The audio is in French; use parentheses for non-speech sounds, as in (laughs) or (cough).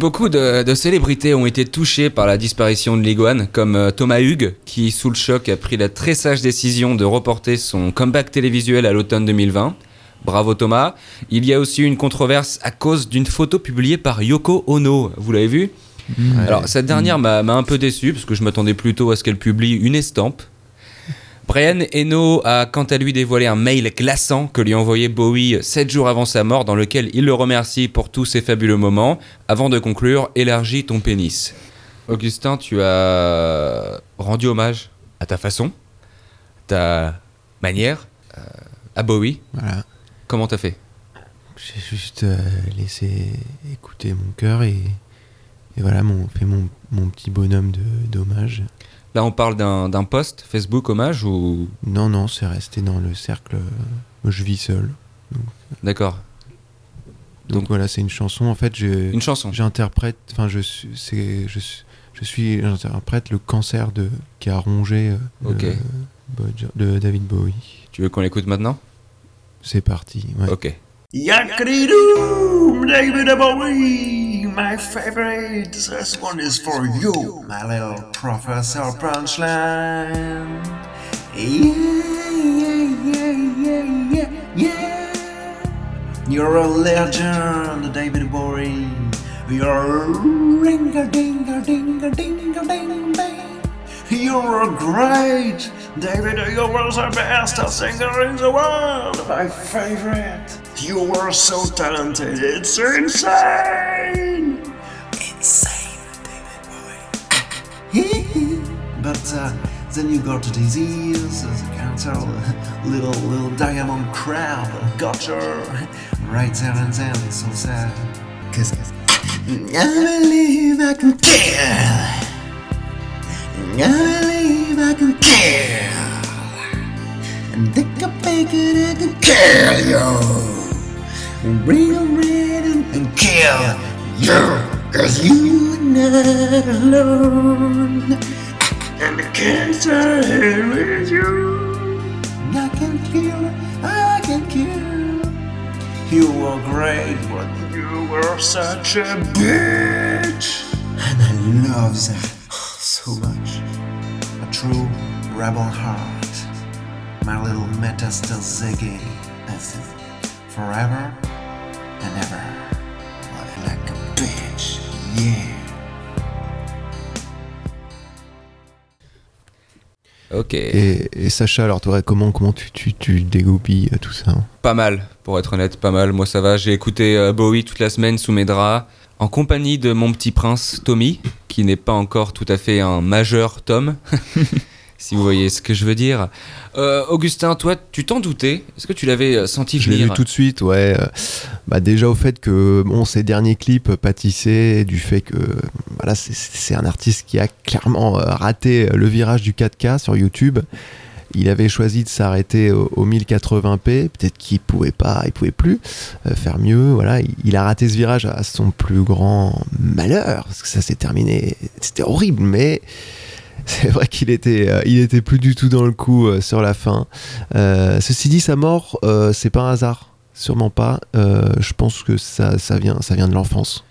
Beaucoup de, célébrités ont été touchées par la disparition de l'iguane, comme euh, Thomas Hugues, qui, sous le choc, a pris la très sage décision de reporter son comeback télévisuel à l'automne 2020. Bravo Thomas. Il y a aussi une controverse à cause d'une photo publiée par Yoko Ono. Vous l'avez vu? Alors, cette dernière m'a un peu déçu, parce que je m'attendais plutôt à ce qu'elle publie une estampe Brian Eno a quant à lui dévoilé un mail glaçant que lui a envoyé Bowie 7 jours avant sa mort dans lequel il le remercie pour tous ces fabuleux moments. Avant de conclure, élargis ton pénis. Augustin, tu as rendu hommage à ta façon, ta manière, euh, à Bowie. Voilà. Comment t'as fait? J'ai juste euh, laissé écouter mon cœur et, voilà, mon, fait mon, mon petit bonhomme d'hommage. Là, on parle d'un post Facebook hommage ou? Non, non, c'est resté dans le cercle. je vis seul. D'accord. Donc, voilà, c'est une chanson. En fait, une chanson. J'interprète. Enfin, je suis, je, je suis, j'interprète le cancer de qui a rongé euh, de David Bowie. Tu veux qu'on l'écoute maintenant? C'est parti. Ouais. Ok. David Bowie. My favorite. This one is for you, my little Professor Punchline. Yeah, yeah, yeah, yeah, yeah. You're a legend, David Bowie. You're ring a ding a ding ding. You're a great, David. You were the best singer in the world. My favorite. You were so talented. It's insane. Uh, then you got a disease, as a cancer, (laughs) little little diamond crab got you right there and then. So sad. Cause I believe I can kill. I believe I can kill. And think a bacon I can kill you. Bring a rhythm and kill you. Cause you're not alone. And the cancer here with you. I can kill, I can kill. You were great, but you were such a bitch. And I love that so much. A true rebel heart. My little Metastel Ziggy. That's it. Forever and ever. Like a bitch. Ok. Et, Sacha, alors toi, comment, comment tu, tu, tu dégoupilles tout ça Pas mal, pour être honnête, pas mal. Moi, ça va. J'ai écouté euh, Bowie toute la semaine sous mes draps, en compagnie de mon petit prince Tommy, qui n'est pas encore tout à fait un majeur Tom. (laughs) si vous voyez ce que je veux dire. Euh, Augustin, toi, tu t'en doutais? Est-ce que tu l'avais euh, senti venir Je l'ai vu tout de suite, ouais. Euh, bah déjà au fait que bon, ces derniers clips pâtissaient du fait que voilà, c'est un artiste qui a clairement raté le virage du 4K sur YouTube. Il avait choisi de s'arrêter au, 1080p. Peut-être qu'il pouvait pas, il pouvait plus faire mieux. Voilà, il, a raté ce virage à son plus grand malheur parce que ça s'est terminé. C'était horrible, mais (laughs) c'est vrai qu'il était, euh, il était plus du tout dans le coup euh, sur la fin. Euh, ceci dit, sa mort, c'est pas un hasard, sûrement pas. je pense que ça, ça vient, ça vient de l'enfance.